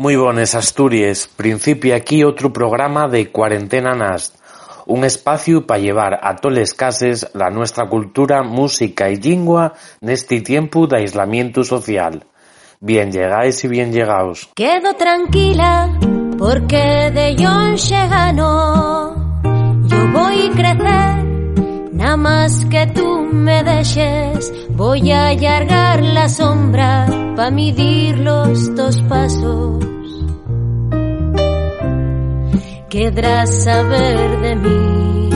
Moi bones Asturias, principia aquí outro programa de Cuarentena Nast, un espacio pa llevar a toles cases la nuestra cultura, música e lingua neste tiempo de aislamiento social. Bien llegáis y bien llegaos. Quedo tranquila porque de Yonxe gano Yo voy crecer Nada más que tú me dejes. Voy a allargar la sombra Pa medir los dos pasos. Querrás saber de mí.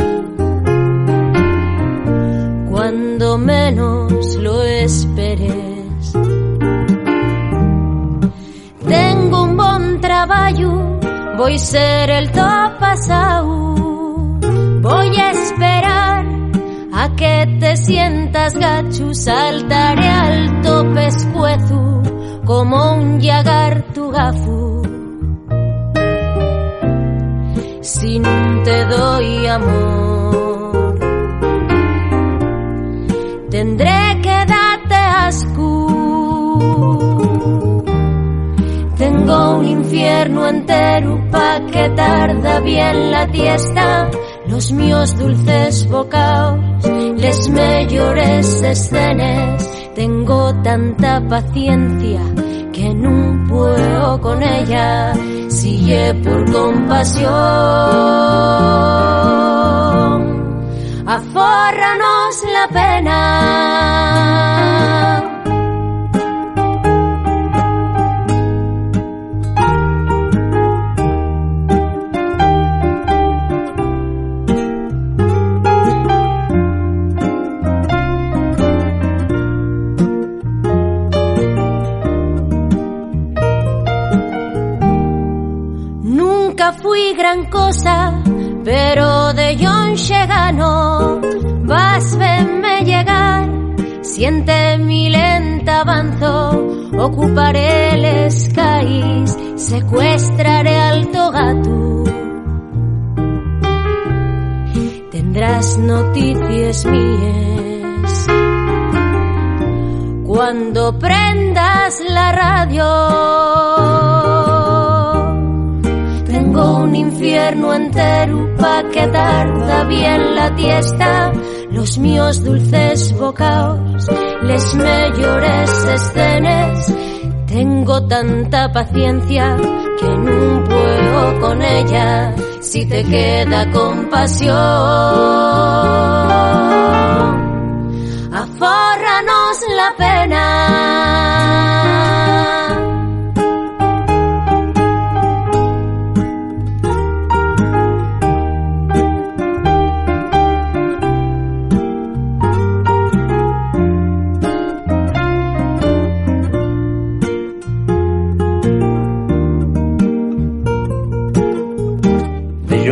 Cuando menos lo esperes. Tengo un bon traballo Voy ser el top pasado Voy a esperar a que te sientas gacho Saltaré alto pescuezo Como un tu gafu. Si no te doy amor. Tendré que darte asco. Tengo un infierno entero pa' que tarda bien la tiesta. Los míos dulces bocaos, les mejores escenas. Tengo tanta paciencia que no puedo con ella Sigue por compasión. Afórranos la pena Ocuparé el skies, secuestraré alto gato. Tendrás noticias mías. Cuando prendas la radio tengo un infierno entero pa' que tarda bien la tiesta Los míos dulces bocaos, les mejores escenas. Tengo tanta paciencia que no puedo con ella Si te queda compasión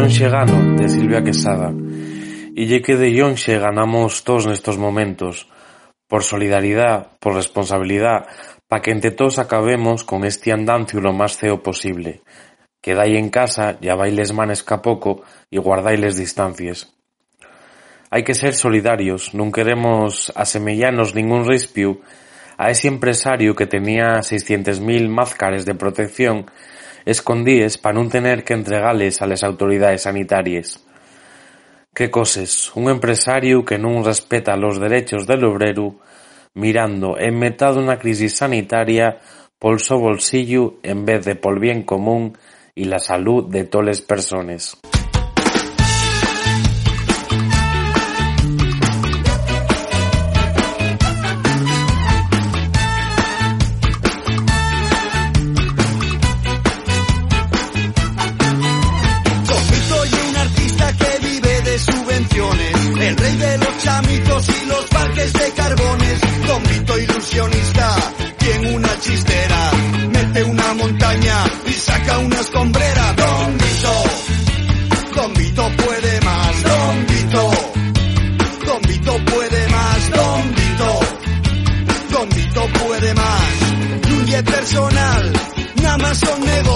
De Yonxe gano, de Silvia Quesada. Y ye que de Yonxe ganamos todos nestos momentos, por solidaridad, por responsabilidad, pa que entre todos acabemos con este andancio lo más ceo posible. Quedai en casa, llavailes manes ca y guardailes distancias. Hai que ser solidarios, non queremos asemellanos ningún rispiu a ese empresario que tenía 600.000 máscares de protección escondíes pa non tener que entregales a les autoridades sanitarias. Que coses, un empresario que non respeta los derechos del obrero mirando en metade d'una crisis sanitaria pol so bolsillo en vez de pol bien común y la salud de toles persones. Carbones. Ilusionista, tiene una chistera, mete una montaña y saca una escombrera. Don Vito, Don Vito puede más. Don Vito, Don Vito puede más. Don Vito, Don Vito puede más. Fluye personal, nada más son negocios.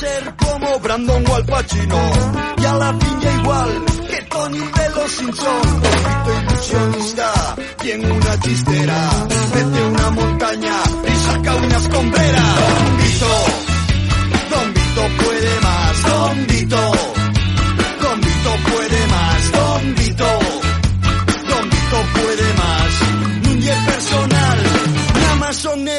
Ser como Brandon o Al Pacino y a la piña igual que Tony de los Simpson. Don Vito ilusionista tiene una chistera, mete una montaña y saca una escombrera. Don Vito, Don Vito puede más. Don Vito,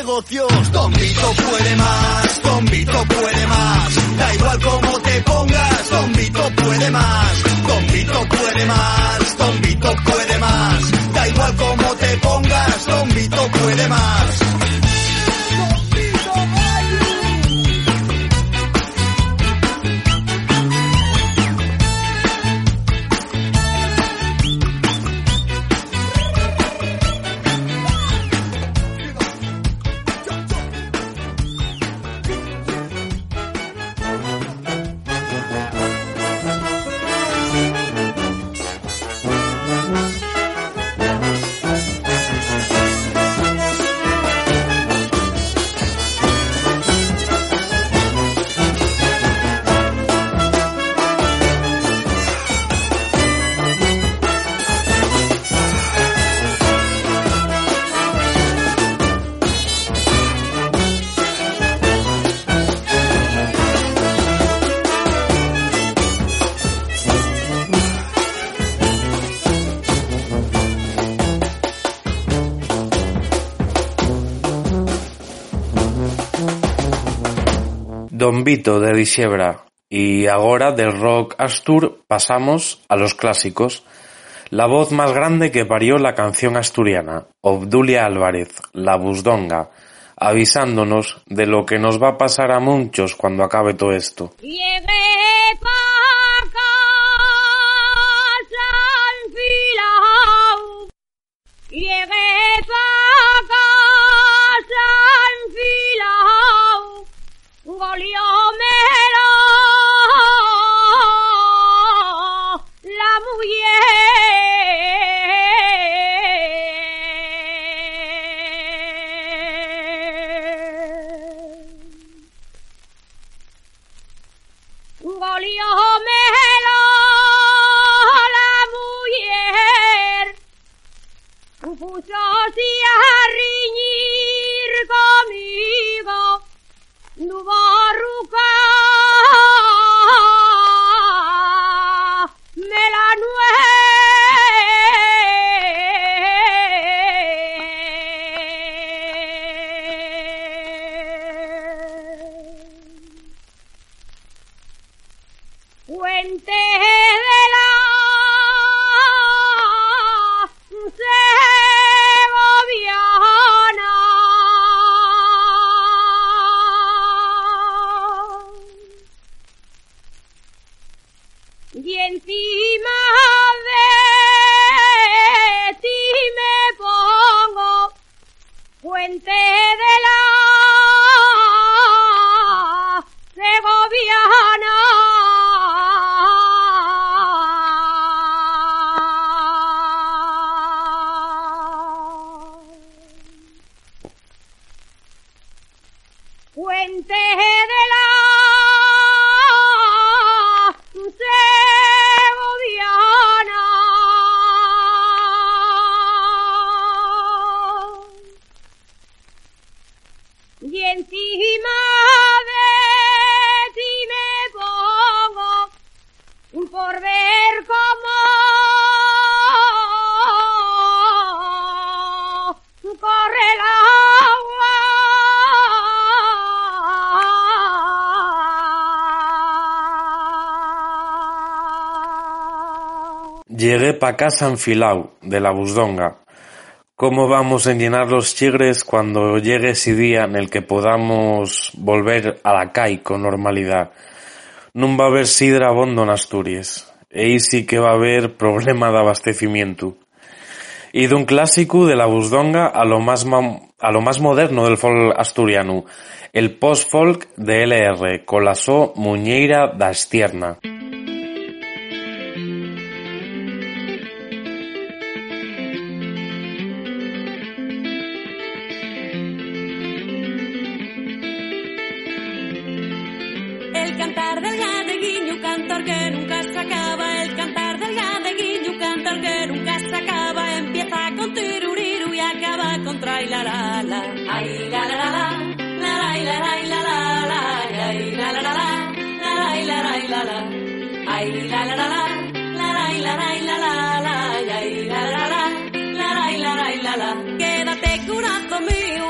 negocios. Don Vito puede más, Don Vito puede más. Da igual cómo te pongas, Don Vito puede más. Don Vito puede más, Don Vito puede más. Da igual cómo te pongas, Don Vito puede más. Vito de Dixebra y agora del rock astur pasamos a los clásicos. La voz más grande que parió la canción asturiana, Obdulia Álvarez, la Busdonga, avisándonos de lo que nos va a pasar a muchos cuando acabe todo esto. Pa casa enfilao de la busdonga. ¿Cómo vamos a llenar los chigres cuando llegue ese día en el que podamos volver a la calle con normalidad? No va a haber sidra abondo en Asturias. E ahí sí que va a haber problema de abastecimiento. Y de un clásico de la busdonga a lo más, a lo más moderno del folk asturiano, el post-folk de LR, colasó Muñeira da Estierna. Quédate corazón mío,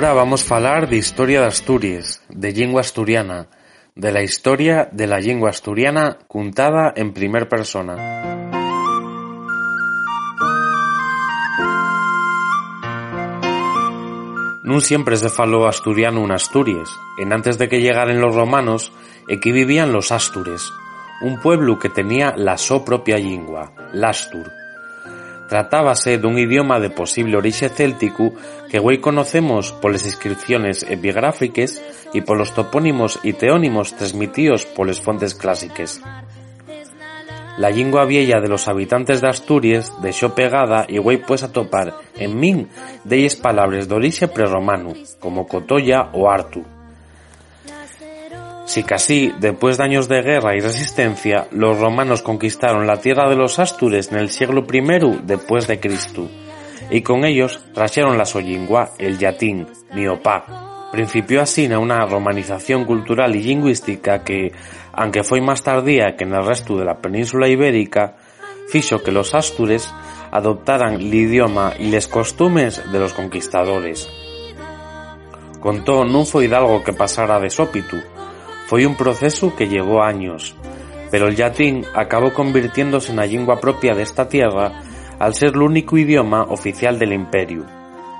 Y ahora vamos a falar de historia de Asturias, de lengua asturiana, de la historia de la lengua asturiana contada en primer persona. Nun siempre se faló asturiano en Asturias, en antes de que llegaran los romanos, aquí vivían los Astures, un pueblo que tenía la so propia lengua, l'Astur. Tratábase dun idioma de posible orixe céltico que hoy conocemos polas inscripciones epigráficas y polos topónimos y teónimos transmitidos poles fontes clásicas. La lingua vieja de los habitantes de Asturias dexó pegada y güey pues a topar en min delles palabras de orixe prerromano, como cotolla o artu. Si casi, después de años de guerra y resistencia, los romanos conquistaron la tierra de los Astures en el siglo I después de Cristo, y con ellos trajeron la sollingua, el yatín, miopá. Principió así una romanización cultural y lingüística que, aunque fue más tardía que en el resto de la península ibérica, fizo que los Astures adoptaran el idioma y les costumes de los conquistadores. Contó non foi algo que pasara de sópitu, foi un proceso que llevó años, pero el latín acabó convirtiéndose en la lengua propia de esta tierra al ser l'único idioma oficial del imperio,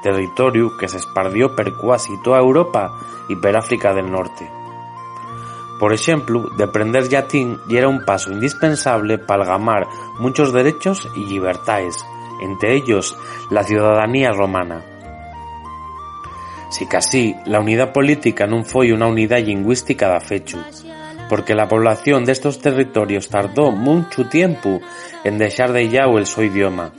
territorio que se espardió per quasi toda Europa y per África del Norte. Por ejemplo, de aprender latín y era un paso indispensable para algamar muchos derechos y libertades, entre ellos la ciudadanía romana. si casi la unidade política non foi unha unidade lingüística da fecho, porque a población destos territorios tardou moito tempo en deixar de illau el seu idioma.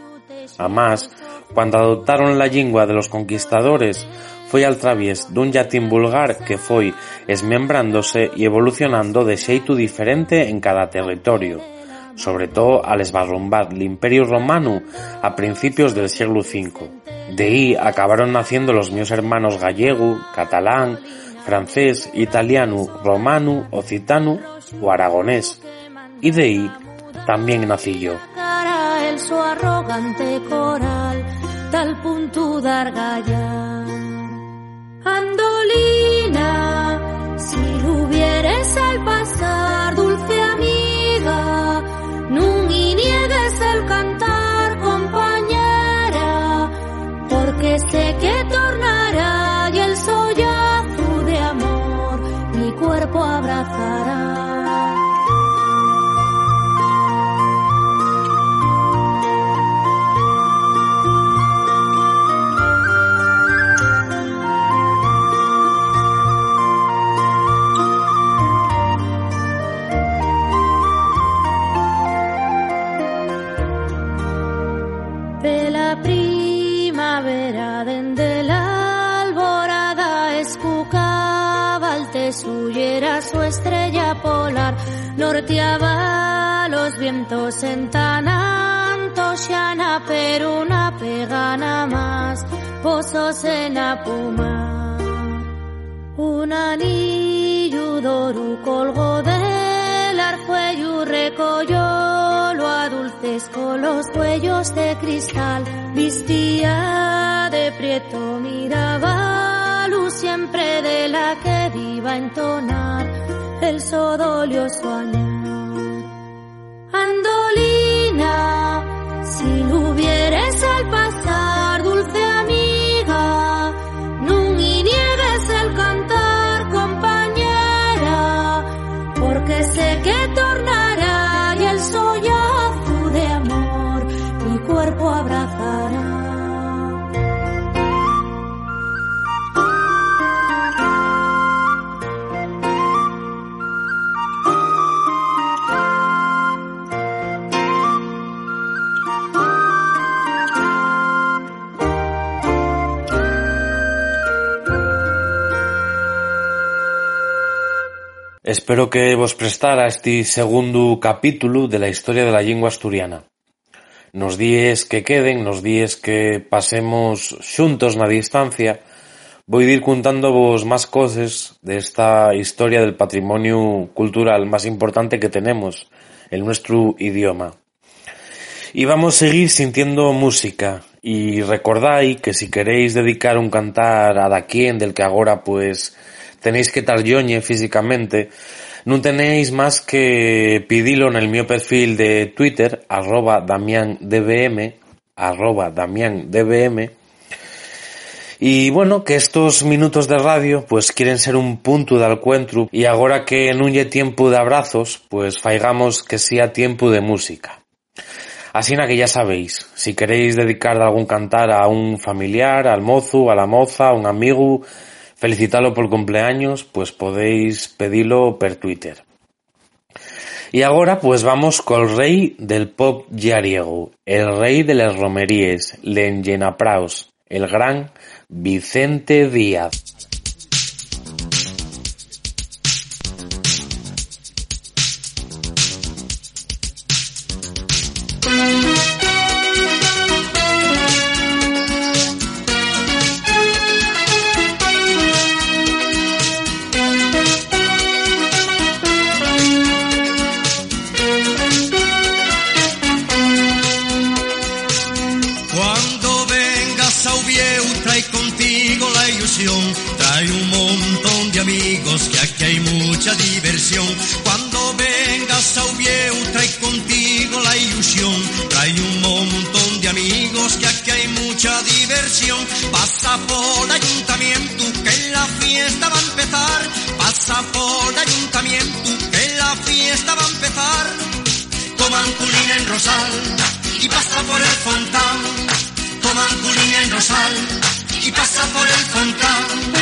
Amás, cando adoptaron la lingua de los conquistadores, foi al través dun latín vulgar que foi esmembrándose e evolucionando de xeito diferente en cada territorio, sobre todo al esbarrumbar l'Imperio Romano a principios del siglo V. De ahí acabaron naciendo los míos hermanos gallego, catalán, francés, italiano, romano, occitano o aragonés. Y de ahí también nací yo. Un anillo d'oro colgó del arcuello recolló lo a dulces con los cuellos de cristal. Vistía de prieto miraba luz siempre de la que viva entonar. El sodolio sueño espero que vos prestara este segundo capítulo de la historia de la lingua asturiana. Nos días que queden, nos días que pasemos xuntos na distancia, vou ir contando vos máis coces desta historia del patrimonio cultural máis importante que tenemos, el nuestro idioma. Y vamos a seguir sintiendo música y recordáis que si queréis dedicar un cantar a daquén del que agora pues tenéis que estar yoñe físicamente, no tenéis más que pidilo en el mío perfil de Twitter, arroba damiandbm, arroba damiandbm, y bueno, que estos minutos de radio pues quieren ser un punto de encuentro y ahora que no lle tiempo de abrazos, pues faigamos que sea tiempo de música. Así que ya sabéis, si queréis dedicar algún cantar a un familiar, al mozo, a la moza, a un amigo, felicitarlo por cumpleaños, pues podéis pedirlo per Twitter. Y ahora pues vamos con el rey del pop yariego, el rey de las romeríes, l'engenapraus, el gran Vicente Díaz. Pasa por el ayuntamiento que la fiesta va a empezar. Toman culina en Rosal y pasa por el fontán. Toman culina en Rosal y pasa por el fontán.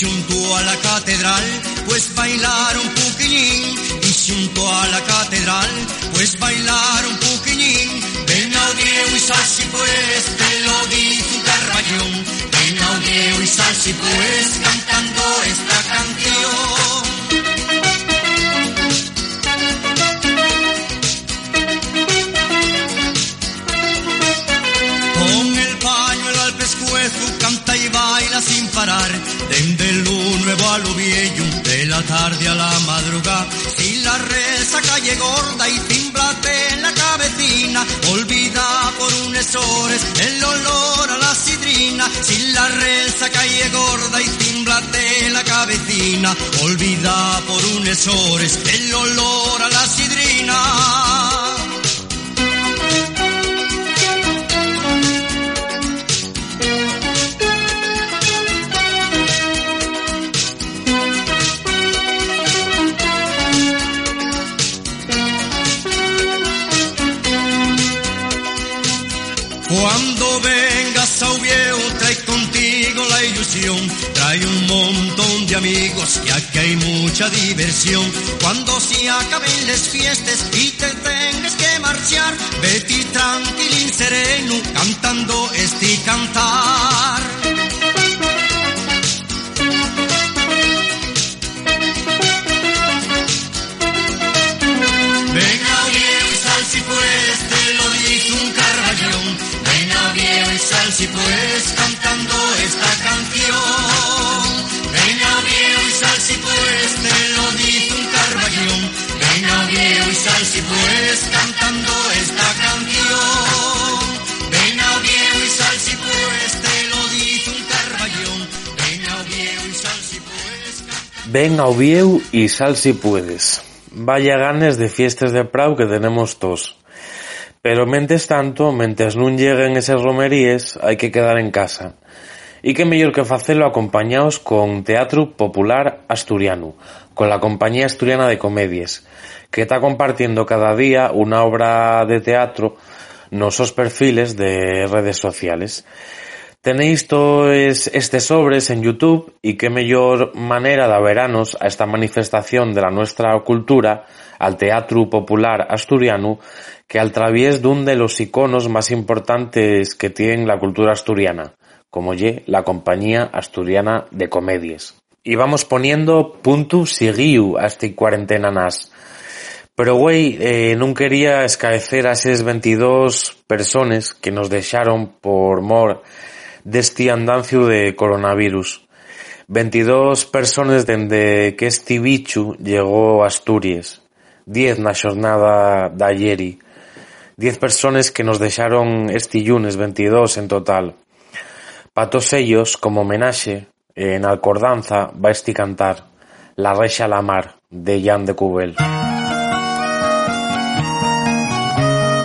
Junto a la catedral pues bailar un poquillín junto a la catedral pues bailar un poquillín ven audio y sal si pues te lo un carballón ven audio y sal si pues cantando esta canción. Canta y baila sin parar. Desde lo nuevo a lo viejo De la tarde a la madrugada La reza calle gorda y timblate en la cabecina. Olvida por unas horas el olor a la sidrina. Si la reza calle gorda y timblate en la cabecina. Olvida por unas horas el olor a la sidrina trae un montón de amigos que aquí hay mucha diversión. Cuando se acaben las fiestas y te tengas que marchar, vete tranquilín sereno cantando este cantar. Ven a Ovieu y sal si puedes. Vaya ganes de fiestas de Prau que tenemos todos. Pero mentes tanto, mentes nun lleguen esas romerías, hay que quedar en casa. Y qué mellor que facelo acompañados con Teatro Popular Asturiano, con la Compañía Asturiana de Comedias, que está compartiendo cada día una obra de teatro nos sos perfiles de redes sociales. Tenéis todos estes sobres en YouTube y qué mellor manera de veranos a esta manifestación de la nuestra cultura, al Teatro Popular Asturiano, que al través de un de los iconos más importantes que tiene la cultura asturiana, como ye la Compañía Asturiana de Comedias. Y vamos poniendo punto siguiu a este cuarentena nas. Pero güey, eh, quería escaecer a eses 22 personas que nos deixaron por mor deste andancio de coronavirus. 22 personas dende que este bicho llegó a Asturias. 10 na xornada da Ayeri. 10 personas que nos deixaron este lunes 22 en total. Pa todos ellos, como homenaxe, en Alcordanza va este cantar La Reixa a la Mar, de Jan de Cubel.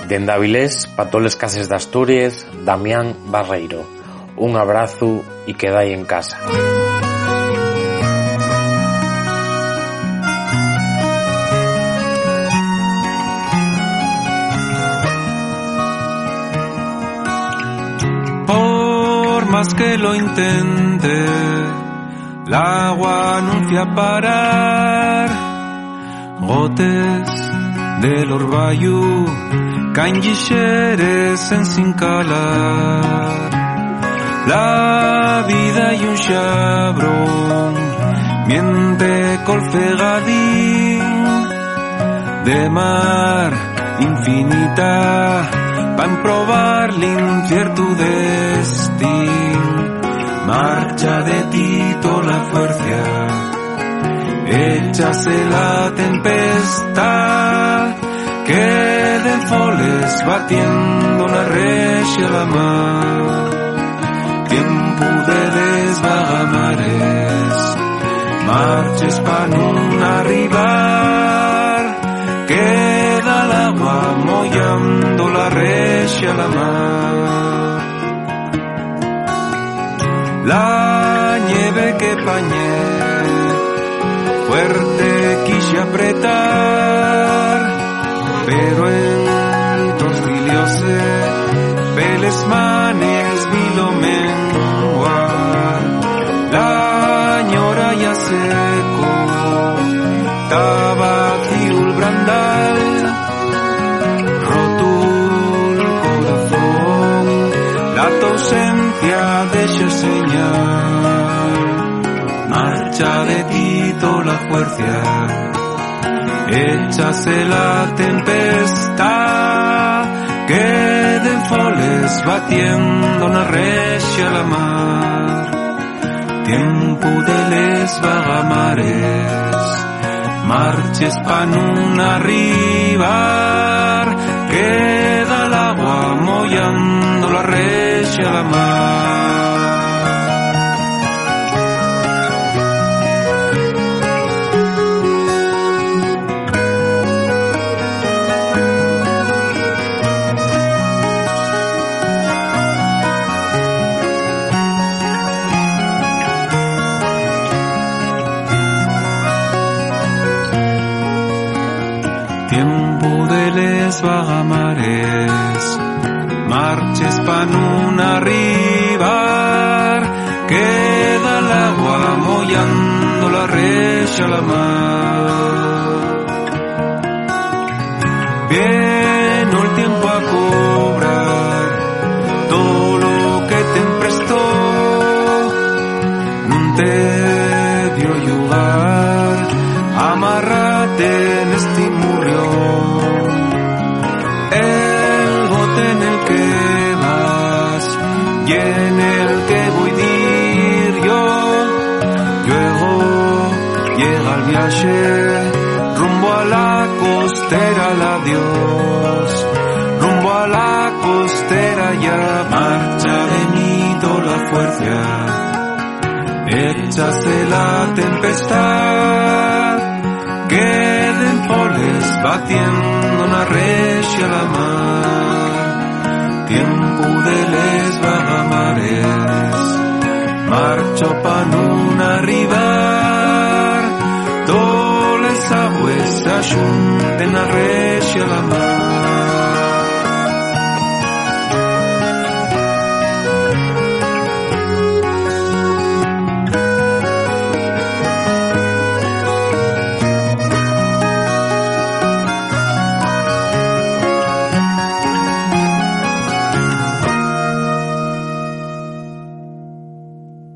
Dende Avilés, pa todos les cases de Asturias, Damián Barreiro. Un abrazo y quedai en casa. Por más que lo intente, el agua anuncia parar. Gotes del orvallo caen en sin calar. La vida y un xabrón miente colfegadín de mar infinita pa probar l'incierto destin marcha de Tito la fuerza échase la tempestad queden foles batiendo la regia la mar tiempo de les vagamares marches pa' no arribar. Queda el agua mollando la recha a la mar. La nieve que pañé fuerte quise apretar pero en tos seco el brandal roto el corazón la ausencia deja señal. Marcha de Tito la fuerza échase la tempestad queden foles batiendo una recia a la mar tiempo de les vagamares marches pa' nun arribar queda el agua mollando la recia a la mar mollando la recha fuerza. Échase la tempestad queden poles batiendo una recia a la mar. Tiempo de les vagamares marcho pa' nun arribar todas les aguas se ajunten a la mar